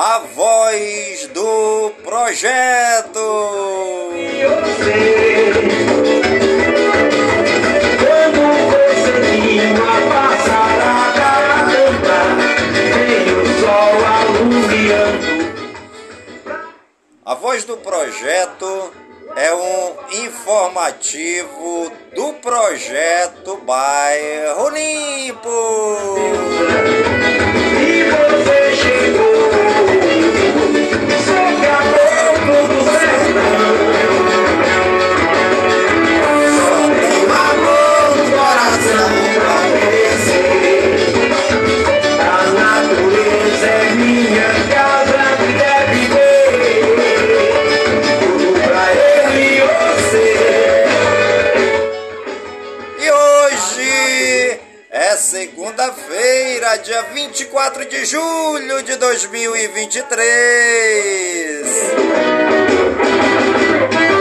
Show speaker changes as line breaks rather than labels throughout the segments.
a voz do projeto.
você Quando foi cedinho a passarada cantar Vem o sol alumiando
A voz do projeto é um informativo do projeto Bairro Limpo.
E você chegou Sou do Só tenho amor coração pra oferecer A natureza é minha casa que deve ver Tudo pra eu e você
E hoje é segunda-feira, dia 24 de julho de 2023.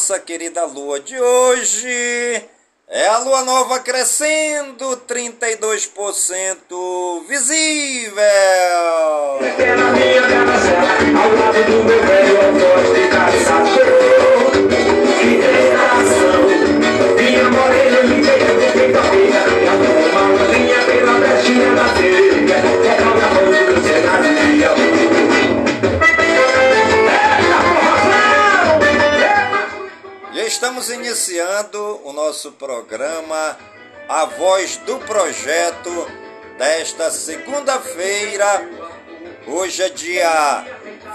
Nossa querida lua de hoje é a lua nova crescendo 32% visível. Estamos iniciando o nosso programa A Voz do Projeto desta segunda-feira. Hoje é dia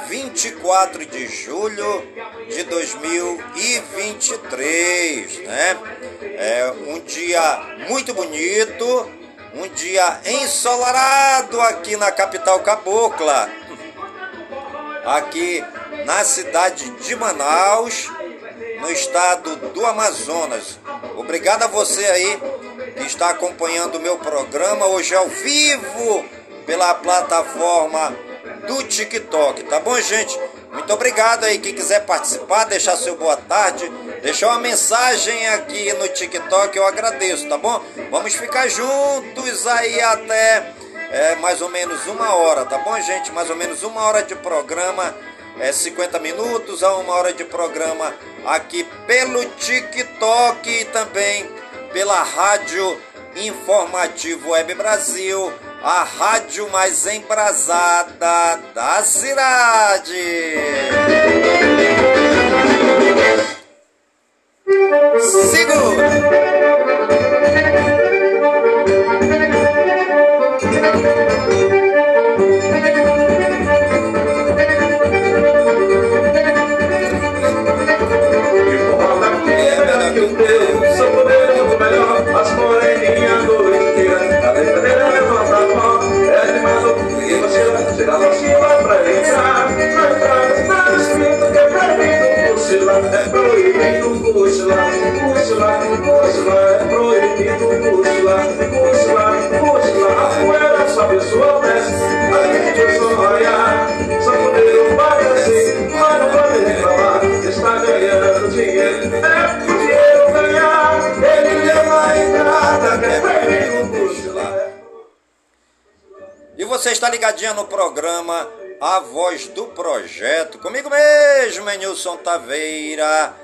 24 de julho de 2023, né? É um dia muito bonito, um dia ensolarado aqui na capital cabocla aqui na cidade de Manaus, no estado do Amazonas. Obrigado a você aí que está acompanhando o meu programa hoje ao vivo pela plataforma do TikTok, tá bom, gente? Muito obrigado aí. Quem quiser participar, deixar seu boa tarde, deixar uma mensagem aqui no TikTok, eu agradeço, tá bom? Vamos ficar juntos aí até é mais ou menos uma hora, tá bom, gente? Mais ou menos uma hora de programa, é 50 minutos a uma hora de programa aqui pelo TikTok e também pela Rádio Informativo Web Brasil, a rádio mais embrasada da cidade. Segura!
Bússola, bússola, bússola, é proibido bússola, bússola, lá A poeira só pessoa desce, a gente só olha. Sacudeiro parece, mas não pode reclamar. Está ganhando dinheiro, é pro dinheiro ganhar. Ele leva a entrada, é proibido lá. É e você
está ligadinha no programa a voz do projeto. Comigo mesmo, Enilson Taveira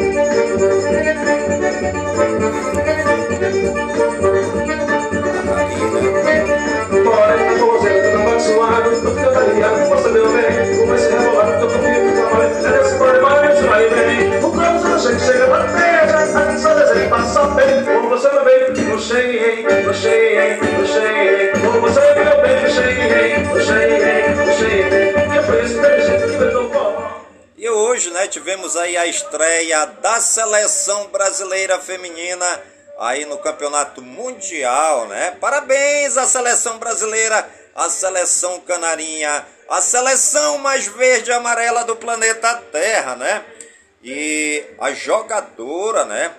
Bem, como você cheio, no cheio, como você cheio, no cheio, que foi bom.
E hoje, né, tivemos aí a estreia da seleção brasileira feminina aí no Campeonato Mundial, né? Parabéns à seleção brasileira, à seleção canarinha, a seleção mais verde e amarela do planeta Terra, né? E a jogadora, né?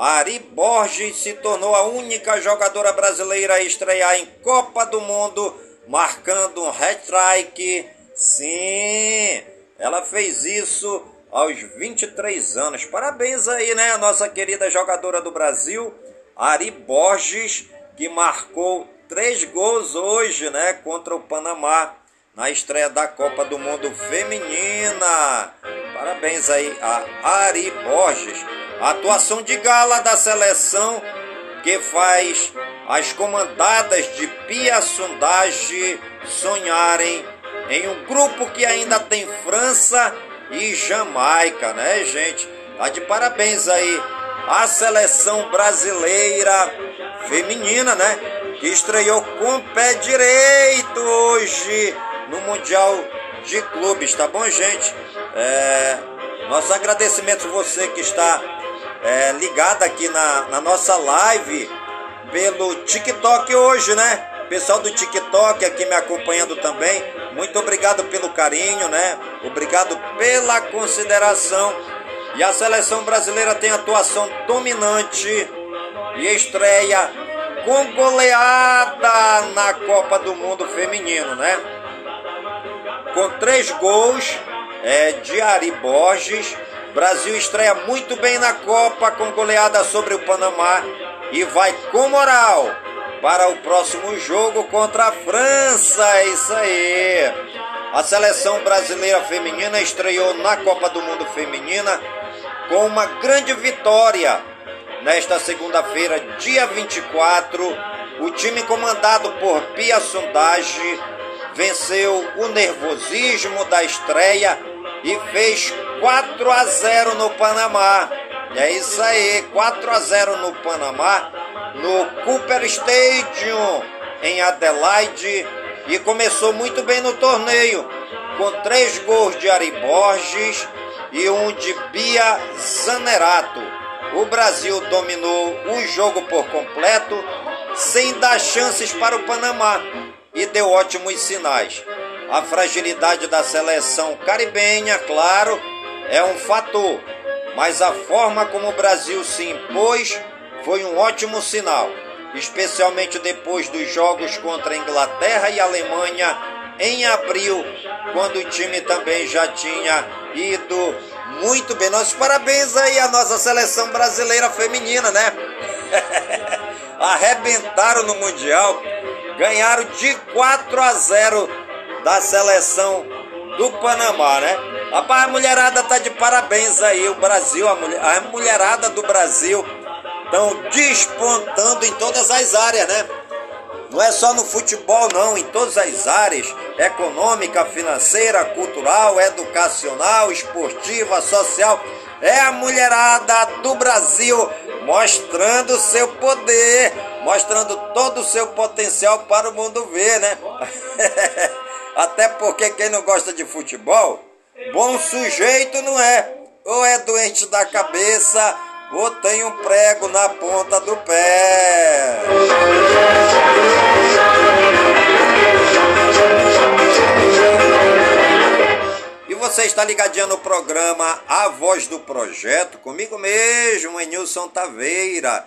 Ari Borges se tornou a única jogadora brasileira a estrear em Copa do Mundo, marcando um hat-trick. Sim, ela fez isso aos 23 anos. Parabéns aí, né? A nossa querida jogadora do Brasil, Ari Borges, que marcou três gols hoje, né? Contra o Panamá, na estreia da Copa do Mundo Feminina. Parabéns aí a Ari Borges. Atuação de gala da seleção que faz as comandadas de Pia Sondage sonharem em um grupo que ainda tem França e Jamaica, né, gente? Tá de parabéns aí a seleção brasileira feminina, né? Que estreou com o pé direito hoje no Mundial de Clubes, tá bom, gente? É, nosso agradecimento a você que está é, ligado aqui na, na nossa live pelo TikTok hoje, né? Pessoal do TikTok aqui me acompanhando também, muito obrigado pelo carinho, né? Obrigado pela consideração. E a seleção brasileira tem atuação dominante e estreia com goleada na Copa do Mundo Feminino, né? Com três gols é, de Ari Borges. Brasil estreia muito bem na Copa com goleada sobre o Panamá e vai com moral para o próximo jogo contra a França. É isso aí. A seleção brasileira feminina estreou na Copa do Mundo Feminina com uma grande vitória. Nesta segunda-feira, dia 24, o time comandado por Pia Sondage venceu o nervosismo da estreia e fez 4 a 0 no Panamá. É isso aí, 4 a 0 no Panamá, no Cooper Stadium em Adelaide e começou muito bem no torneio, com três gols de Ari Borges e um de Bia Zanerato. O Brasil dominou o jogo por completo, sem dar chances para o Panamá e deu ótimos sinais. A fragilidade da seleção caribenha, claro, é um fator, mas a forma como o Brasil se impôs foi um ótimo sinal, especialmente depois dos jogos contra Inglaterra e Alemanha em abril, quando o time também já tinha ido muito bem. Nossos parabéns aí à nossa seleção brasileira feminina, né? Arrebentaram no Mundial, ganharam de 4 a 0 da seleção do Panamá, né? Rapaz, a mulherada tá de parabéns aí, o Brasil, a, mulher, a mulherada do Brasil estão despontando em todas as áreas, né? Não é só no futebol, não, em todas as áreas: econômica, financeira, cultural, educacional, esportiva, social. É a mulherada do Brasil mostrando seu poder, mostrando todo o seu potencial para o mundo ver, né? Até porque quem não gosta de futebol, bom sujeito não é. Ou é doente da cabeça, ou tem um prego na ponta do pé. E você está ligadinho no programa A Voz do Projeto, comigo mesmo, Enilson Taveira,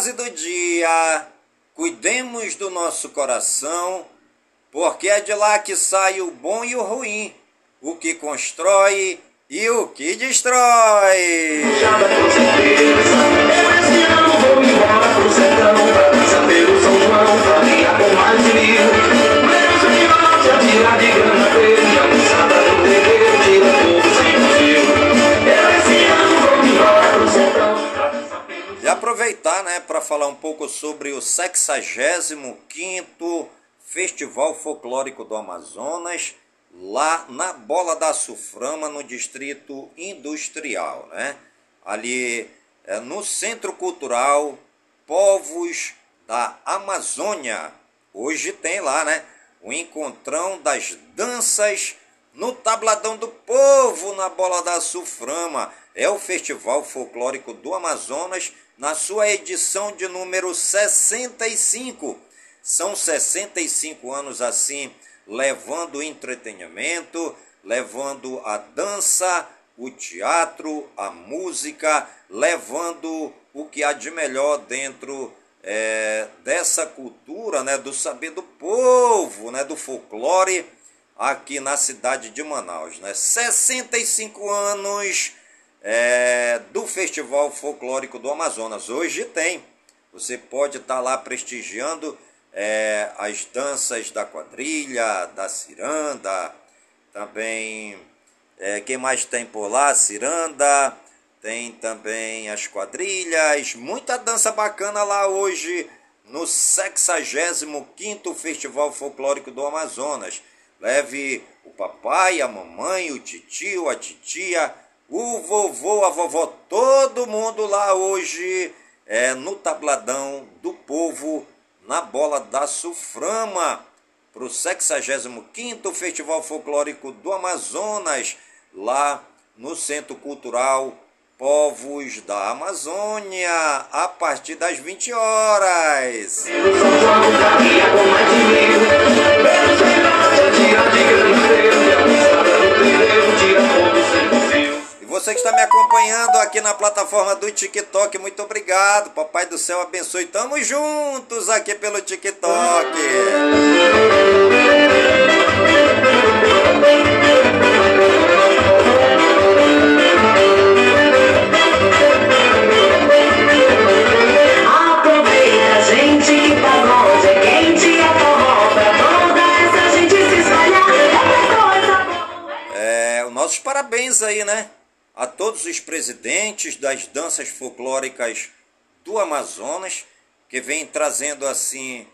Frase do dia: Cuidemos do nosso coração, porque é de lá que sai o bom e o ruim, o que constrói e o que destrói. Aproveitar, né, para falar um pouco sobre o 65º Festival Folclórico do Amazonas, lá na Bola da Suframa, no Distrito Industrial, né? Ali é, no Centro Cultural Povos da Amazônia. Hoje tem lá, né, o encontrão das danças no Tabladão do Povo, na Bola da Suframa. É o Festival Folclórico do Amazonas na sua edição de número 65. São 65 anos assim, levando entretenimento, levando a dança, o teatro, a música, levando o que há de melhor dentro é, dessa cultura, né, do saber do povo, né, do folclore aqui na cidade de Manaus. Né? 65 anos é, do Festival Folclórico do Amazonas. Hoje tem. Você pode estar tá lá prestigiando é, as danças da quadrilha, da ciranda, também. É, quem mais tem por lá? Ciranda, tem também as quadrilhas, muita dança bacana lá hoje no 65 Festival Folclórico do Amazonas. Leve o papai, a mamãe, o tio, a titia, o vovô, a vovó, todo mundo lá hoje é no tabladão do povo na bola da Suframa para o 65º Festival Folclórico do Amazonas, lá no Centro Cultural Povos da Amazônia, a partir das 20 horas. Você que está me acompanhando aqui na plataforma do TikTok, muito obrigado. Papai do céu abençoe. Tamo juntos aqui pelo TikTok.
Aproveita, gente, que pagode é quente, é forró pra toda essa gente se espalhar. É coisa boa.
É, nossos parabéns aí, né? Todos os presidentes das danças folclóricas do Amazonas, que vem trazendo assim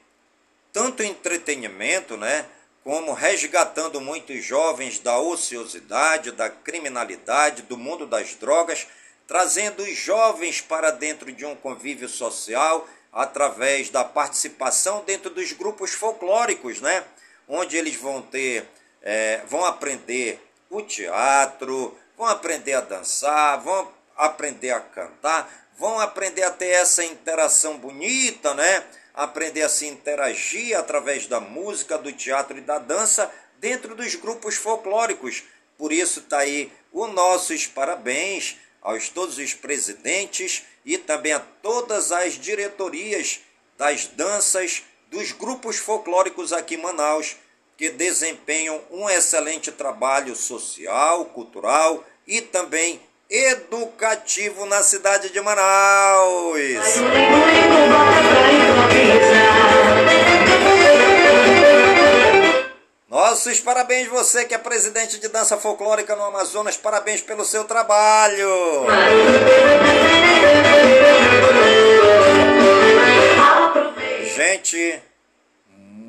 tanto entretenimento, né, como resgatando muitos jovens da ociosidade, da criminalidade, do mundo das drogas, trazendo os jovens para dentro de um convívio social através da participação dentro dos grupos folclóricos, né, onde eles vão ter, é, vão aprender o teatro, vão aprender a dançar, vão aprender a cantar, vão aprender a ter essa interação bonita, né? Aprender a se interagir através da música, do teatro e da dança dentro dos grupos folclóricos. Por isso está aí os nossos parabéns aos todos os presidentes e também a todas as diretorias das danças dos grupos folclóricos aqui em Manaus que desempenham um excelente trabalho social, cultural e também educativo na cidade de Manaus. Nossos parabéns você que é presidente de dança folclórica no Amazonas, parabéns pelo seu trabalho. Gente,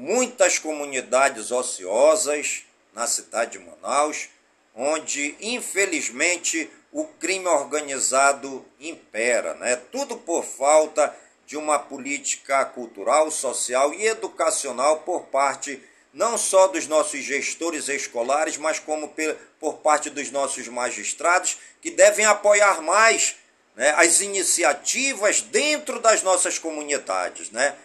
muitas comunidades ociosas na cidade de Manaus, onde infelizmente o crime organizado impera, né? Tudo por falta de uma política cultural, social e educacional por parte não só dos nossos gestores escolares, mas como por parte dos nossos magistrados, que devem apoiar mais né, as iniciativas dentro das nossas comunidades. Né?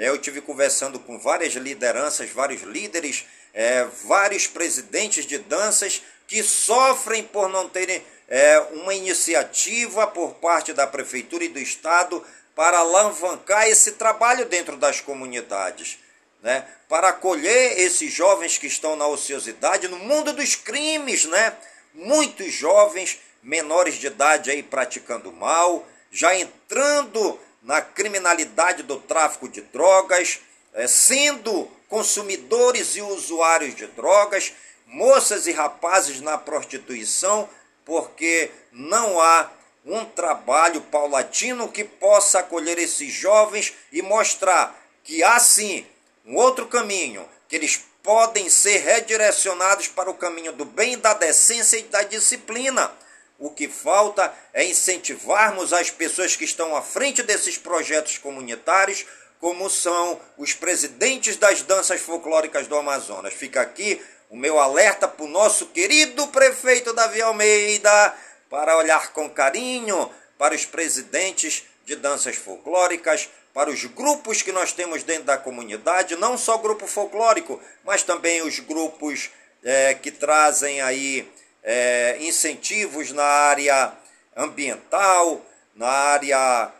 Eu tive conversando com várias lideranças, vários líderes, é, vários presidentes de danças que sofrem por não terem é, uma iniciativa por parte da prefeitura e do estado para alavancar esse trabalho dentro das comunidades, né? Para acolher esses jovens que estão na ociosidade, no mundo dos crimes, né? Muitos jovens menores de idade aí praticando mal, já entrando na criminalidade do tráfico de drogas, é, sendo consumidores e usuários de drogas, moças e rapazes na prostituição, porque não há um trabalho paulatino que possa acolher esses jovens e mostrar que há sim um outro caminho, que eles podem ser redirecionados para o caminho do bem, da decência e da disciplina. O que falta é incentivarmos as pessoas que estão à frente desses projetos comunitários, como são os presidentes das danças folclóricas do Amazonas. Fica aqui o meu alerta para o nosso querido prefeito Davi Almeida para olhar com carinho para os presidentes de danças folclóricas, para os grupos que nós temos dentro da comunidade, não só grupo folclórico, mas também os grupos é, que trazem aí é, incentivos na área ambiental, na área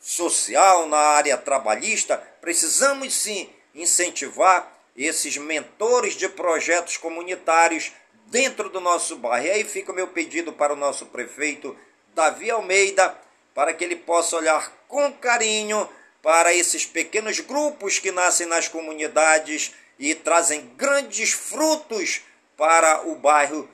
social, na área trabalhista. Precisamos sim incentivar esses mentores de projetos comunitários dentro do nosso bairro. E aí fica o meu pedido para o nosso prefeito Davi Almeida, para que ele possa olhar com carinho para esses pequenos grupos que nascem nas comunidades e trazem grandes frutos para o bairro,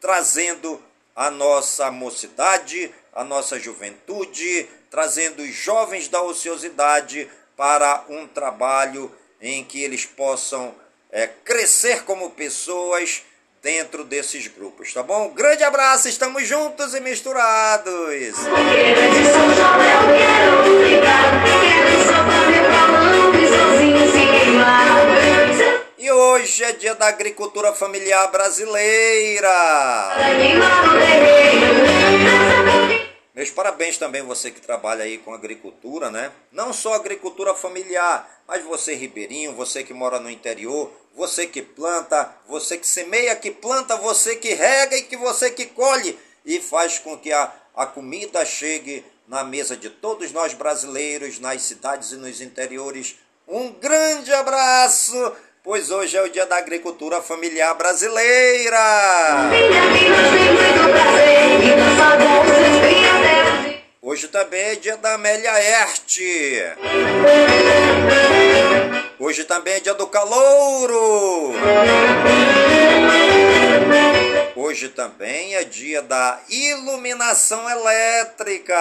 trazendo a nossa mocidade, a nossa juventude, trazendo os jovens da ociosidade para um trabalho em que eles possam é, crescer como pessoas dentro desses grupos, tá bom? Grande abraço, estamos juntos e misturados. Hoje é dia da agricultura familiar brasileira. Meus parabéns também você que trabalha aí com agricultura, né? Não só agricultura familiar, mas você ribeirinho, você que mora no interior, você que planta, você que semeia, que planta, você que rega e que você que colhe e faz com que a, a comida chegue na mesa de todos nós brasileiros, nas cidades e nos interiores. Um grande abraço, pois hoje é o dia da agricultura familiar brasileira. Hoje também é dia da Amélia Erte. Hoje também é dia do calouro. Hoje também é dia da iluminação elétrica.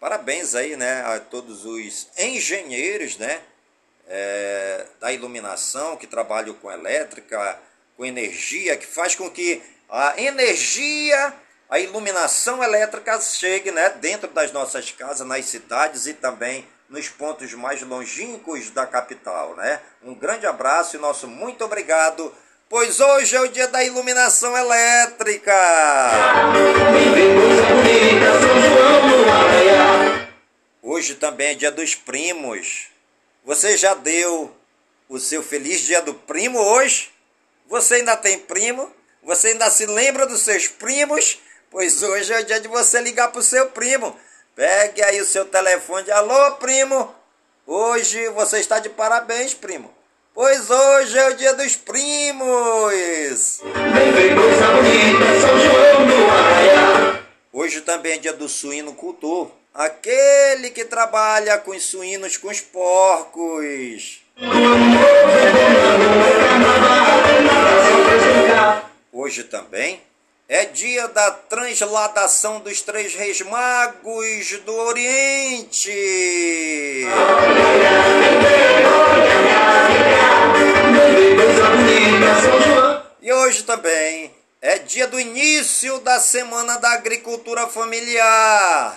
Parabéns aí, né, a todos os engenheiros, né, é, da iluminação que trabalham com elétrica, com energia, que faz com que a energia, a iluminação elétrica chegue, né, dentro das nossas casas, nas cidades e também nos pontos mais longínquos da capital, né? Um grande abraço e nosso muito obrigado, pois hoje é o dia da iluminação elétrica. Hoje também é dia dos primos. Você já deu o seu feliz dia do primo hoje? Você ainda tem primo? Você ainda se lembra dos seus primos? Pois hoje é o dia de você ligar para o seu primo Pegue aí o seu telefone. Alô, primo. Hoje você está de parabéns, primo. Pois hoje é o dia dos primos. Hoje também é dia do suíno-cultor. Aquele que trabalha com os suínos, com os porcos. Hoje também é dia da transladação dos três reis magos do Oriente. E hoje também é dia do início da Semana da Agricultura Familiar.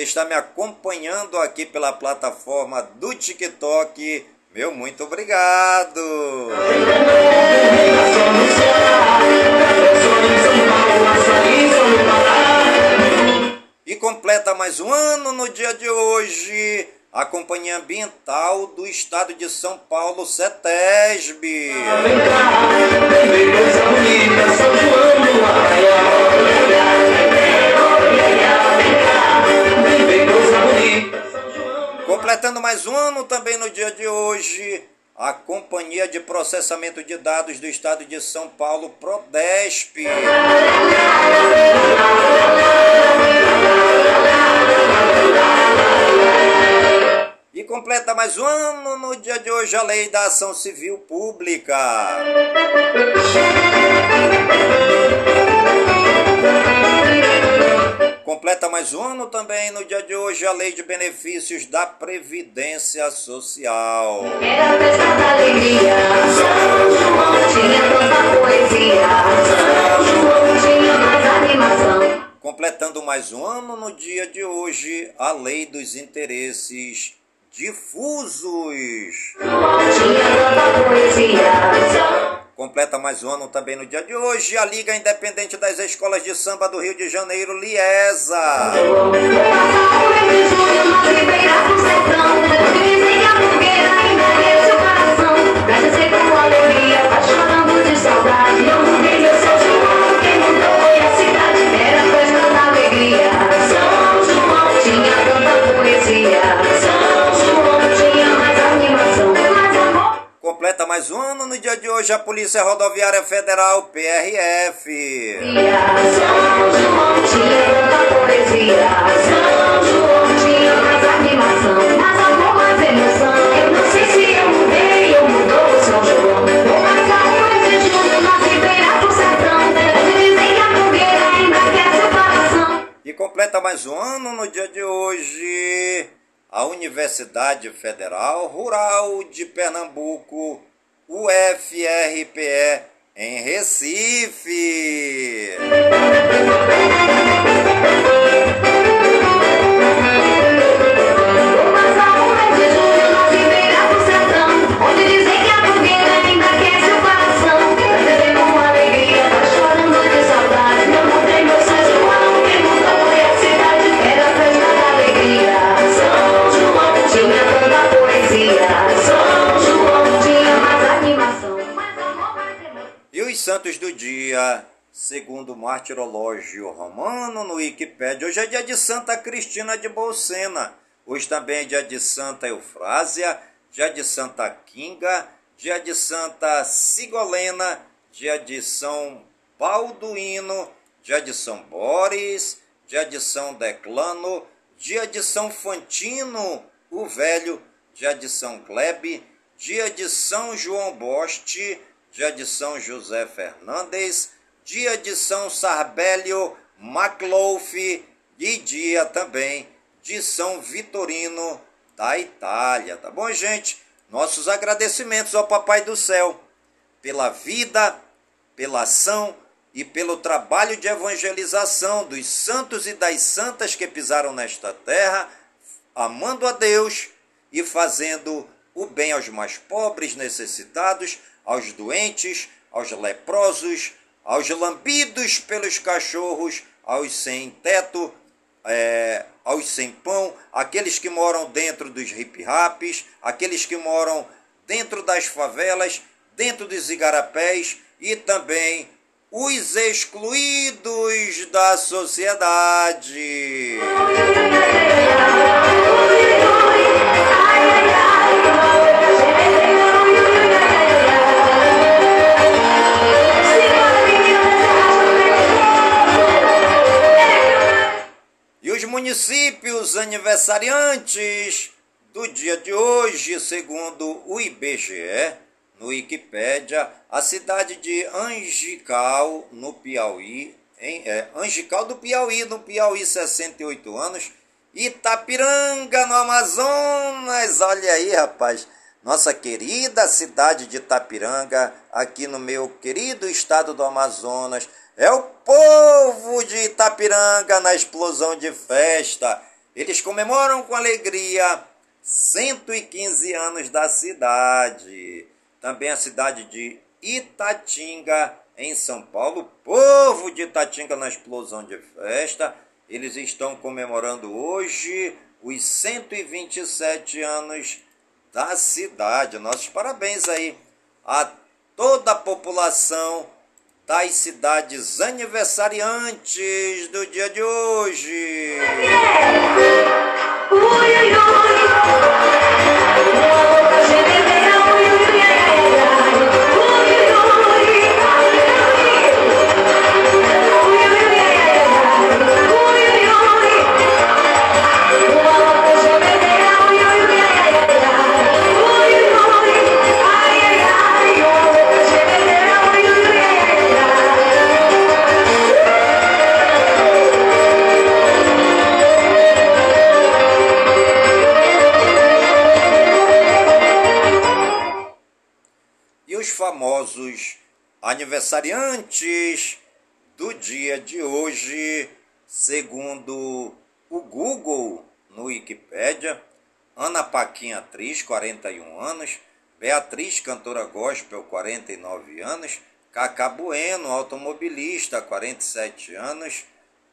que está me acompanhando aqui pela plataforma do TikTok, meu muito obrigado. E completa mais um ano no dia de hoje a Companhia Ambiental do Estado de São Paulo, CETESB. Completando mais um ano também no dia de hoje, a Companhia de Processamento de Dados do Estado de São Paulo, Prodesp. E completa mais um ano no dia de hoje a Lei da Ação Civil Pública. Completa mais um ano também no dia de hoje a Lei de Benefícios da Previdência Social.
Era alegria, tinha tanta poesia, tinha mais animação.
Completando mais um ano no dia de hoje a Lei dos Interesses Difusos.
Tinha tanta poesia,
Completa mais um ano também no dia de hoje a Liga Independente das Escolas de Samba do Rio de Janeiro, Liesa. Completa mais um ano no dia de hoje a Polícia Rodoviária Federal, PRF. E completa mais um ano no dia de hoje a Universidade Federal Rural de Pernambuco, UFRPE, em Recife. Santos do dia, segundo o martirológio romano no Wikipédia, hoje é dia de Santa Cristina de Bolsena. Hoje também é dia de Santa Eufrásia, dia de Santa Kinga, dia de Santa Sigolena, dia de São Balduíno, dia de São Boris, dia de São Declano, dia de São Fantino, o Velho, dia de São Glebe, dia de São João Boste, dia de São José Fernandes, dia de São Sarbélio Maclouf e dia também de São Vitorino da Itália, tá bom, gente? Nossos agradecimentos ao Papai do Céu pela vida, pela ação e pelo trabalho de evangelização dos santos e das santas que pisaram nesta terra, amando a Deus e fazendo o bem aos mais pobres, necessitados, aos doentes, aos leprosos, aos lambidos pelos cachorros, aos sem teto, é, aos sem pão, aqueles que moram dentro dos hip-raps, aqueles que moram dentro das favelas, dentro dos igarapés e também os excluídos da sociedade. Municípios aniversariantes do dia de hoje, segundo o IBGE, no Wikipédia, a cidade de Angical, no Piauí, em, é, Angical do Piauí, no Piauí, 68 anos, Itapiranga, no Amazonas, olha aí, rapaz, nossa querida cidade de Itapiranga, aqui no meu querido estado do Amazonas, é o povo de Itapiranga na explosão de festa. Eles comemoram com alegria 115 anos da cidade. Também a cidade de Itatinga, em São Paulo. Povo de Itatinga na explosão de festa. Eles estão comemorando hoje os 127 anos da cidade. Nossos parabéns aí a toda a população das cidades aniversariantes do dia de hoje. E aniversariantes do dia de hoje, segundo o Google no Wikipédia, Ana Paquinha, atriz, 41 anos, Beatriz, cantora gospel, 49 anos, Cacá Bueno, automobilista, 47 anos,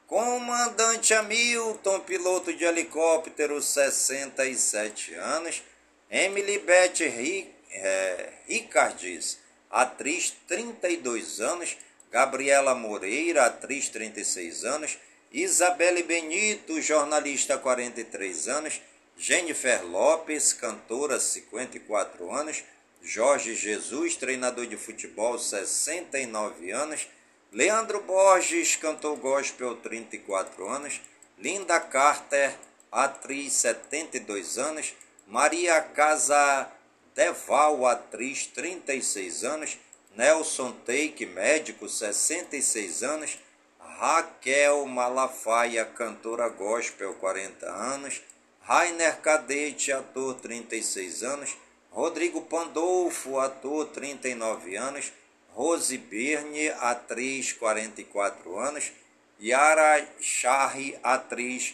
Comandante Hamilton, piloto de helicóptero, 67 anos, Emily Beth eh, Ricardes, atriz, 32 anos, Gabriela Moreira, atriz, 36 anos, Isabelle Benito, jornalista, 43 anos, Jennifer Lopes, cantora, 54 anos, Jorge Jesus, treinador de futebol, 69 anos, Leandro Borges, cantor gospel, 34 anos, Linda Carter, atriz, 72 anos, Maria Casa Deval, atriz, 36 anos, Nelson Teik, médico, 66 anos, Raquel Malafaia, cantora gospel, 40 anos, Rainer Cadete, ator, 36 anos, Rodrigo Pandolfo, ator, 39 anos, Rose Birne, atriz, 44 anos, Yara Charri, atriz,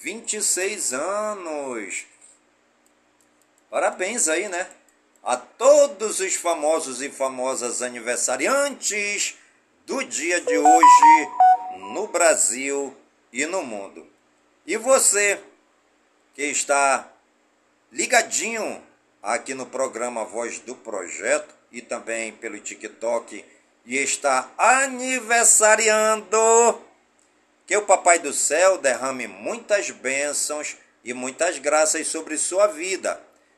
26 anos. Parabéns aí, né? A todos os famosos e famosas aniversariantes do dia de hoje no Brasil e no mundo. E você que está ligadinho aqui no programa Voz do Projeto e também pelo TikTok e está aniversariando, que o Papai do Céu derrame muitas bênçãos e muitas graças sobre sua vida.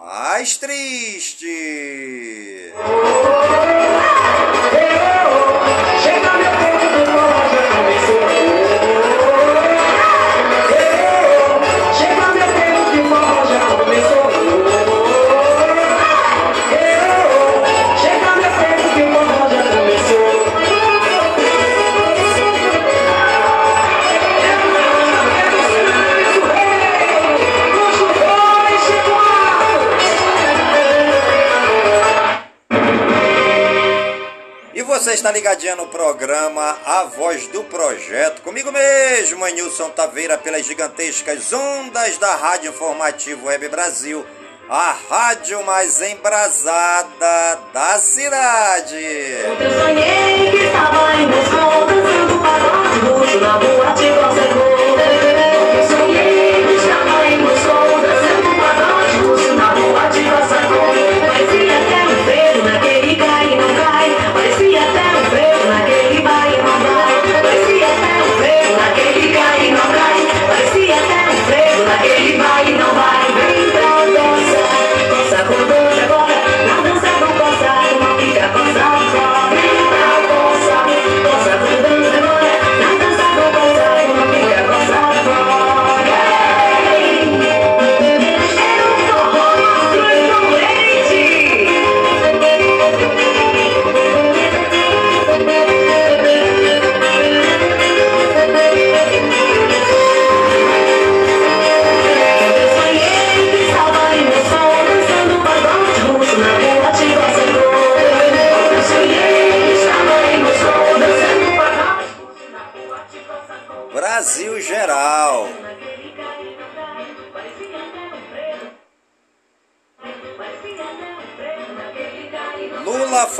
mais triste.
Chega meu tempo do
está ligadinha no programa A Voz do Projeto, comigo mesmo, Nilson Taveira, pelas gigantescas ondas da Rádio Informativo Web Brasil, a rádio mais embrasada da cidade.
Eu sonhei que estava em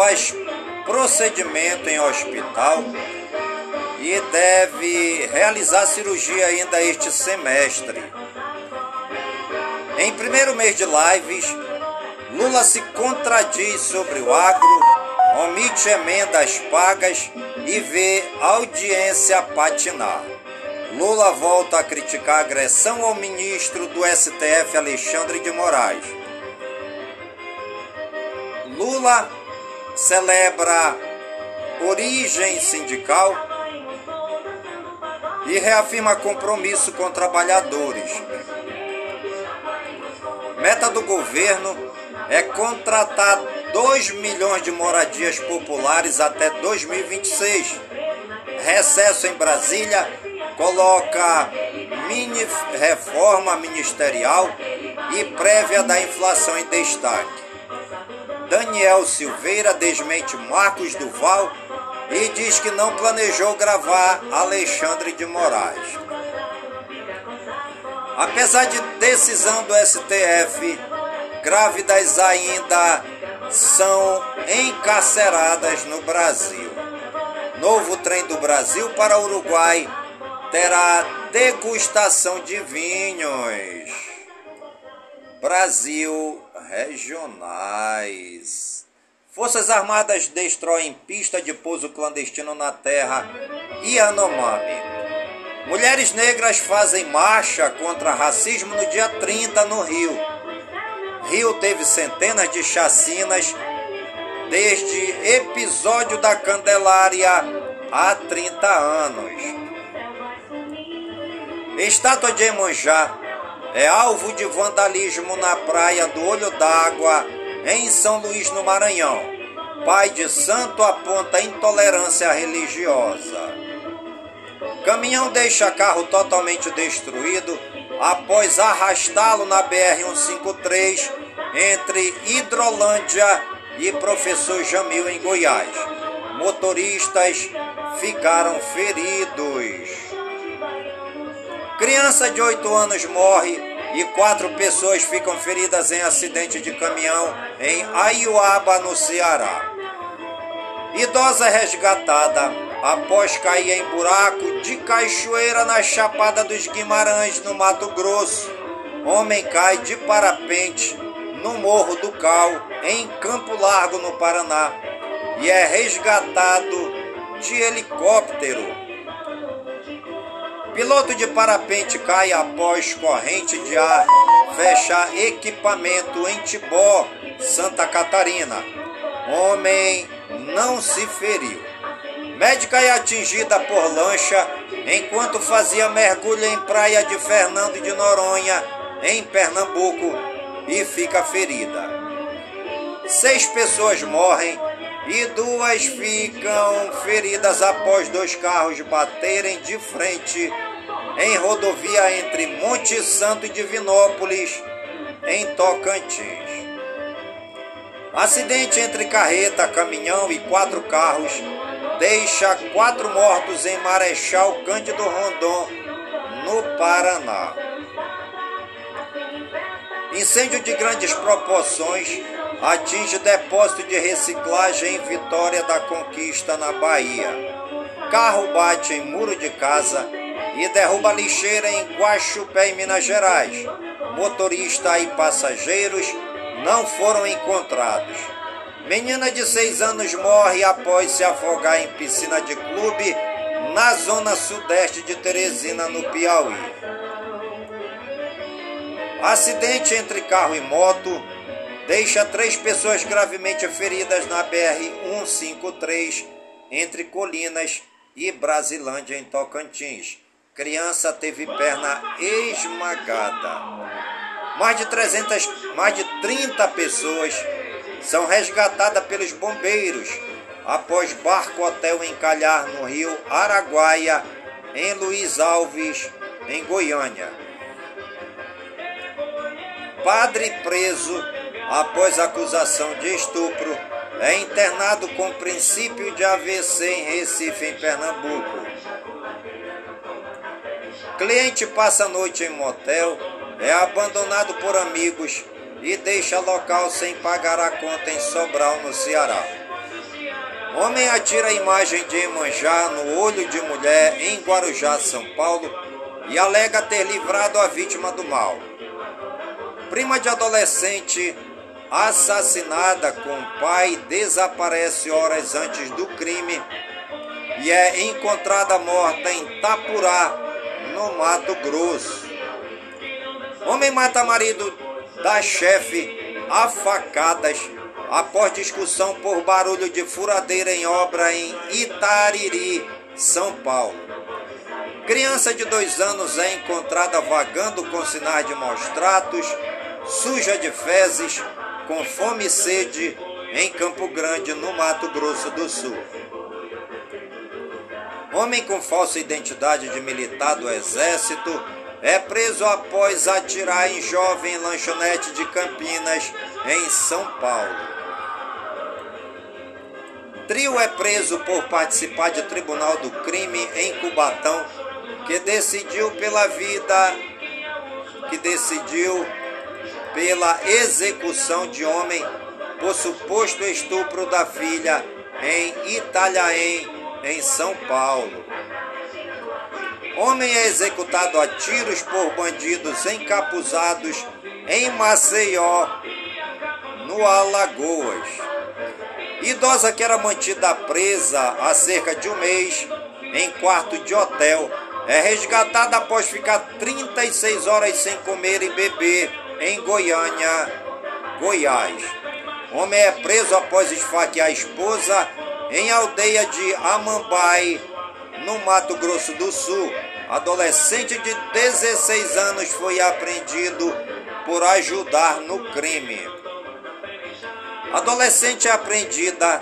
faz procedimento em hospital e deve realizar cirurgia ainda este semestre. Em primeiro mês de lives, Lula se contradiz sobre o agro, omite emendas pagas e vê audiência patinar. Lula volta a criticar a agressão ao ministro do STF Alexandre de Moraes. Lula celebra origem sindical e reafirma compromisso com trabalhadores. Meta do governo é contratar 2 milhões de moradias populares até 2026. Recesso em Brasília coloca mini reforma ministerial e prévia da inflação em destaque. Daniel Silveira desmente Marcos Duval e diz que não planejou gravar Alexandre de Moraes. Apesar de decisão do STF, grávidas ainda são encarceradas no Brasil. Novo trem do Brasil para Uruguai terá degustação de vinhos. Brasil regionais. Forças Armadas destroem pista de pouso clandestino na terra Yanomami. Mulheres negras fazem marcha contra racismo no dia 30 no Rio. Rio teve centenas de chacinas desde episódio da Candelária há 30 anos. Estátua de Emanjá é alvo de vandalismo na praia do Olho d'Água, em São Luís, no Maranhão. Pai de santo aponta intolerância religiosa. Caminhão deixa carro totalmente destruído após arrastá-lo na BR-153 entre Hidrolândia e Professor Jamil, em Goiás. Motoristas ficaram feridos. Criança de 8 anos morre e quatro pessoas ficam feridas em acidente de caminhão em Aiuaba, no Ceará. Idosa resgatada após cair em buraco de cachoeira na Chapada dos Guimarães, no Mato Grosso. Homem cai de parapente no Morro do Cal, em Campo Largo, no Paraná, e é resgatado de helicóptero. Piloto de parapente cai após corrente de ar fechar equipamento em Tibó, Santa Catarina. Homem não se feriu. Médica é atingida por lancha enquanto fazia mergulho em praia de Fernando de Noronha, em Pernambuco, e fica ferida. Seis pessoas morrem e duas ficam feridas após dois carros baterem de frente em rodovia entre Monte Santo e Divinópolis, em Tocantins. Acidente entre carreta, caminhão e quatro carros deixa quatro mortos em Marechal Cândido Rondon, no Paraná. Incêndio de grandes proporções atinge depósito de reciclagem em Vitória da Conquista, na Bahia. Carro bate em muro de casa e derruba lixeira em Guaxupé, em Minas Gerais. Motorista e passageiros não foram encontrados. Menina de seis anos morre após se afogar em piscina de clube na zona sudeste de Teresina, no Piauí. Acidente entre carro e moto deixa três pessoas gravemente feridas na BR-153 entre Colinas e Brasilândia, em Tocantins. Criança teve perna esmagada. Mais de 300, mais de 30 pessoas são resgatadas pelos bombeiros após barco hotel encalhar no rio Araguaia, em Luiz Alves, em Goiânia. Padre preso após acusação de estupro é internado com princípio de AVC em Recife, em Pernambuco. Cliente passa a noite em motel, é abandonado por amigos e deixa local sem pagar a conta em Sobral, no Ceará. Homem atira a imagem de Emanjá no olho de mulher em Guarujá, São Paulo, e alega ter livrado a vítima do mal. Prima de adolescente assassinada com pai desaparece horas antes do crime e é encontrada morta em Tapurá, no Mato Grosso. Homem mata marido da chefe a facadas após discussão por barulho de furadeira em obra em Itariri, São Paulo. Criança de dois anos é encontrada vagando com sinais de maus tratos, suja de fezes, com fome e sede em Campo Grande, no Mato Grosso do Sul. Homem com falsa identidade de militar do Exército é preso após atirar em jovem lanchonete de Campinas, em São Paulo. Trio é preso por participar de tribunal do crime em Cubatão, que decidiu pela vida, que decidiu pela execução de homem por suposto estupro da filha em Italhaém, em São Paulo. Homem é executado a tiros por bandidos encapuzados em Maceió, no Alagoas. Idosa que era mantida presa há cerca de um mês em quarto de hotel é resgatada após ficar 36 horas sem comer e beber em Goiânia, Goiás. Homem é preso após esfaquear a esposa em aldeia de Amambai, no Mato Grosso do Sul. Adolescente de 16 anos foi apreendido por ajudar no crime. Adolescente apreendida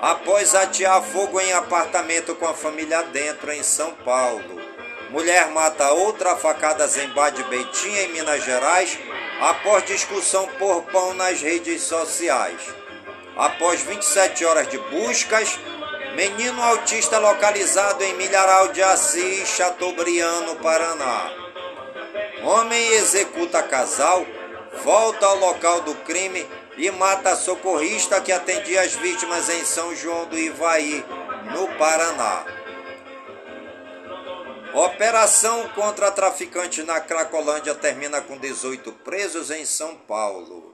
após atear fogo em apartamento com a família dentro em São Paulo. Mulher mata outra facadas em Bade Beitinha, em Minas Gerais, após discussão por pão nas redes sociais. Após 27 horas de buscas, menino autista localizado em Milharal de Assis, Chateaubriand, Paraná. Homem executa casal, volta ao local do crime e mata socorrista que atendia as vítimas em São João do Ivaí, no Paraná. Operação contra traficante na Cracolândia termina com 18 presos em São Paulo.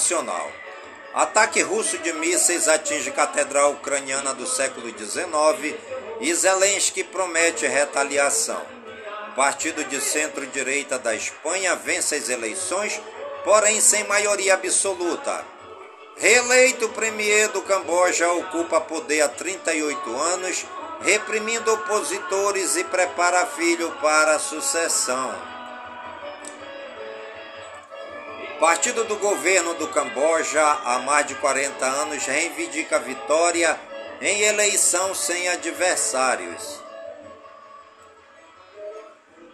Internacional. Ataque russo de mísseis atinge catedral ucraniana do século XIX e Zelensky promete retaliação. Partido de centro-direita da Espanha vence as eleições, porém sem maioria absoluta. Reeleito premier do Camboja ocupa poder há 38 anos, reprimindo opositores e prepara filho para a sucessão. Partido do governo do Camboja há mais de 40 anos reivindica vitória em eleição sem adversários.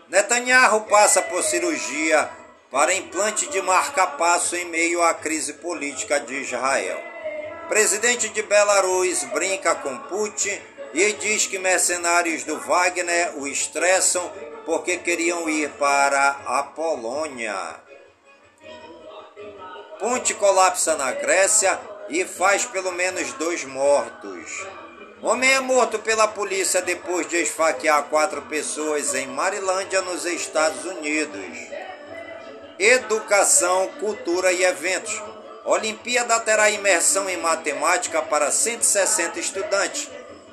Netanyahu passa por cirurgia para implante de marca-passo em meio à crise política de Israel. Presidente de Belarus brinca com Putin e diz que mercenários do Wagner o estressam porque queriam ir para a Polônia. Ponte colapsa na Grécia e faz pelo menos dois mortos. Homem é morto pela polícia depois de esfaquear quatro pessoas em Marilândia, nos Estados Unidos. Educação, cultura e eventos. Olimpíada terá imersão em matemática para 160 estudantes.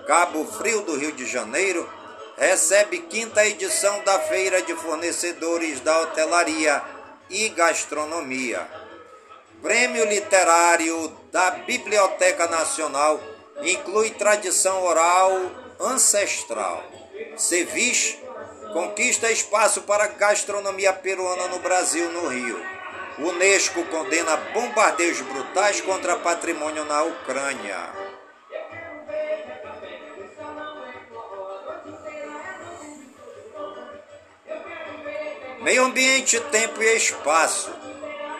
Cabo Frio do Rio de Janeiro recebe quinta edição da Feira de Fornecedores da Hotelaria e Gastronomia. Prêmio Literário da Biblioteca Nacional inclui tradição oral ancestral. Ceviche conquista espaço para gastronomia peruana no Brasil, no Rio. Unesco condena bombardeios brutais contra patrimônio na Ucrânia. Meio ambiente, tempo e espaço.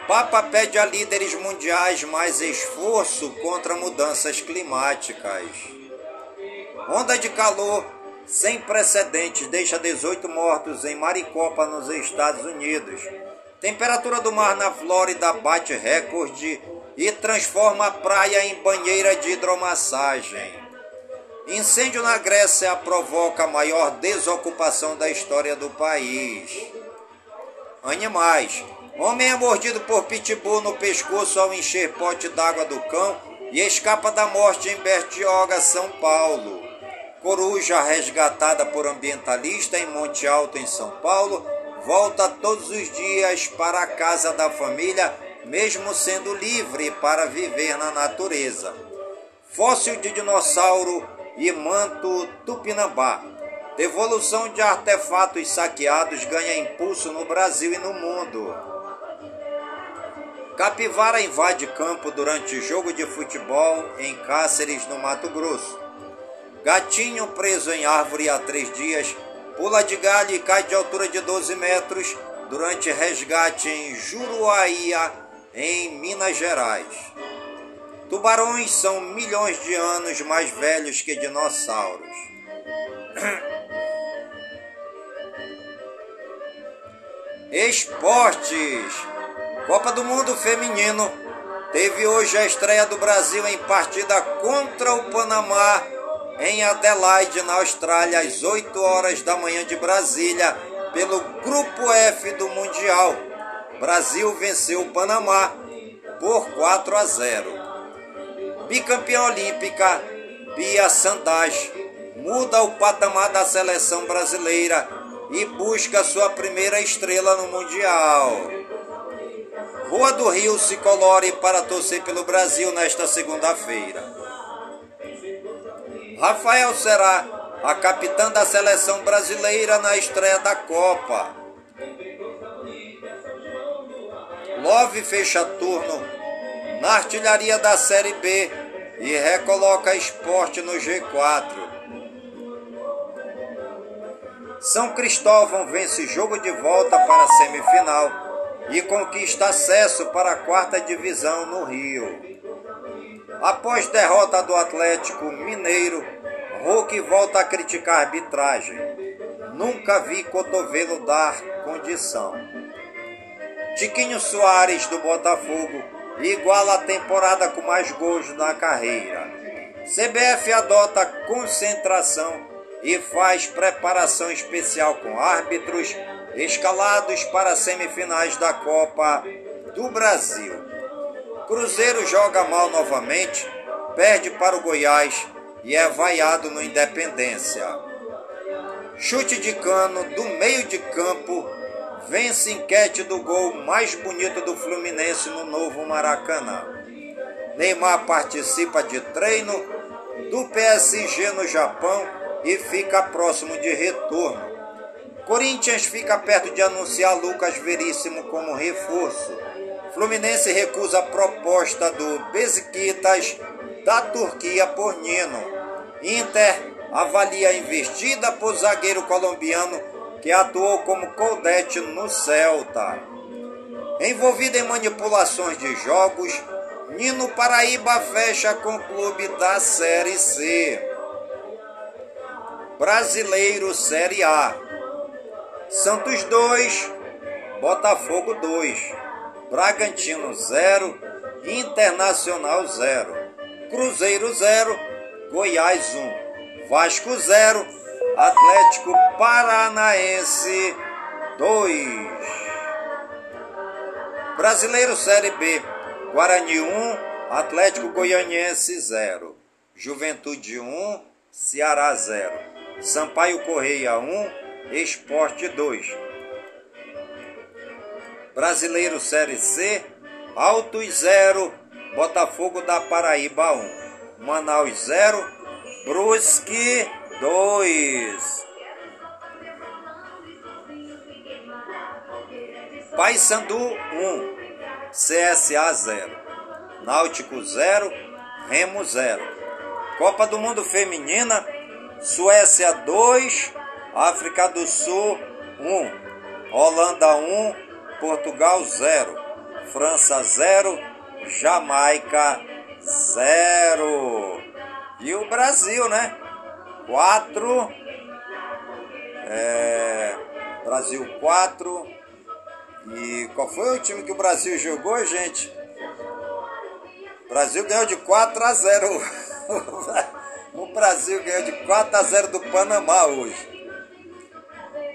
Papa pede a líderes mundiais mais esforço contra mudanças climáticas. Onda de calor sem precedentes deixa 18 mortos em Maricopa, nos Estados Unidos. Temperatura do mar na Flórida bate recorde e transforma a praia em banheira de hidromassagem. Incêndio na Grécia provoca a maior desocupação da história do país. Animais. Homem é mordido por pitbull no pescoço ao encher pote d'água do cão e escapa da morte em Bertioga, São Paulo. Coruja resgatada por ambientalista em Monte Alto, em São Paulo, volta todos os dias para a casa da família, mesmo sendo livre para viver na natureza. Fóssil de dinossauro e manto tupinambá. Devolução de artefatos saqueados ganha impulso no Brasil e no mundo. Capivara invade campo durante jogo de futebol em Cáceres, no Mato Grosso. Gatinho preso em árvore há três dias pula de galho e cai de altura de 12 metros durante resgate em Juruaía, em Minas Gerais. Tubarões são milhões de anos mais velhos que dinossauros. Esportes. Copa do Mundo Feminino teve hoje a estreia do Brasil em partida contra o Panamá em Adelaide, na Austrália, às 8 horas da manhã de Brasília, pelo Grupo F do Mundial. Brasil venceu o Panamá por 4 a 0. Bicampeã olímpica, Bia Sandage muda o patamar da seleção brasileira e busca sua primeira estrela no Mundial. Rua do Rio se colore para torcer pelo Brasil nesta segunda-feira. Rafael será a capitã da seleção brasileira na estreia da Copa. Love fecha turno na artilharia da Série B e recoloca esporte no G4. São Cristóvão vence jogo de volta para a semifinal e conquista acesso para a quarta divisão no Rio. Após derrota do Atlético Mineiro, Hulk volta a criticar a arbitragem. Nunca vi cotovelo dar condição. Tiquinho Soares do Botafogo iguala a temporada com mais gols na carreira. CBF adota concentração e faz preparação especial com árbitros escalados para as semifinais da Copa do Brasil. Cruzeiro joga mal novamente, perde para o Goiás e é vaiado no Independência. Chute de cano do meio de campo vence enquete do gol mais bonito do Fluminense no novo Maracanã. Neymar participa de treino do PSG no Japão e fica próximo de retorno. Corinthians fica perto de anunciar Lucas Veríssimo como reforço. Fluminense recusa a proposta do Besiktas da Turquia por Nino. Inter avalia a investida por zagueiro colombiano que atuou como Coldete no Celta. Envolvido em manipulações de jogos, Nino Paraíba fecha com o clube da Série C. Brasileiro Série A. Santos 2, Botafogo 2, Bragantino 0, Internacional 0, Cruzeiro 0, Goiás 1, Vasco 0, Atlético Paranaense 2. Brasileiro Série B, Guarani 1, Atlético Goianiense 0, Juventude 1, Ceará 0, Sampaio Correia 1, Esporte 2. Brasileiro Série C, Altos 0, Botafogo da Paraíba 1, Manaus 0, Brusque 2. Paysandu 1, CSA 0, Náutico 0, Remo 0. Copa do Mundo Feminina, Suécia 2, África do Sul 1, Holanda 1, Portugal 0, França 0, Jamaica 0. E o Brasil, né? 4. É, Brasil 4. E qual foi o time que o Brasil jogou, gente? O Brasil ganhou de 4 a 0. o Brasil ganhou de 4 a 0 do Panamá hoje.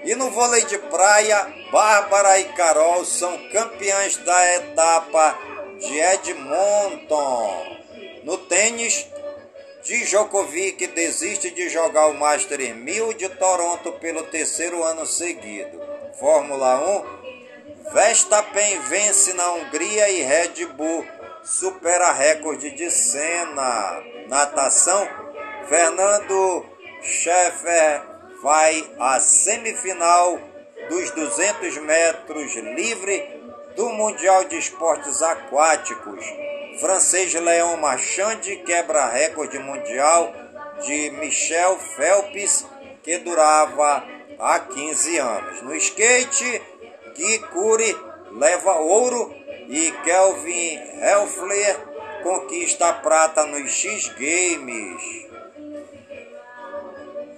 E no vôlei de praia, Bárbara e Carol são campeãs da etapa de Edmonton. No tênis, Djokovic desiste de jogar o Master 1000 de Toronto pelo terceiro ano seguido. Fórmula 1, Verstappen vence na Hungria e Red Bull supera recorde de Senna. Natação, Fernando Scheffer vai à semifinal dos 200 metros livre do Mundial de Esportes Aquáticos. Francês Leon Marchand quebra recorde mundial de Michel Phelps, que durava há 15 anos. No skate, Gui Curi leva ouro e Kelvin Helfler conquista prata nos X Games.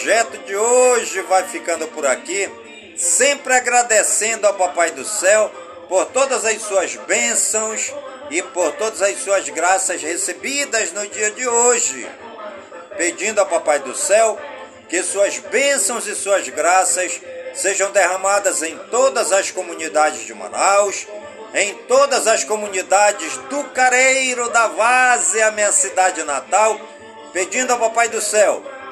Projeto de hoje vai ficando por aqui, sempre agradecendo ao Papai do Céu por todas as suas bênçãos e por todas as suas graças recebidas no dia de hoje. Pedindo ao Papai do Céu que suas bênçãos e suas graças sejam derramadas em todas as comunidades de Manaus, em todas as comunidades do Careiro, da Várzea, minha cidade natal, pedindo ao Papai do Céu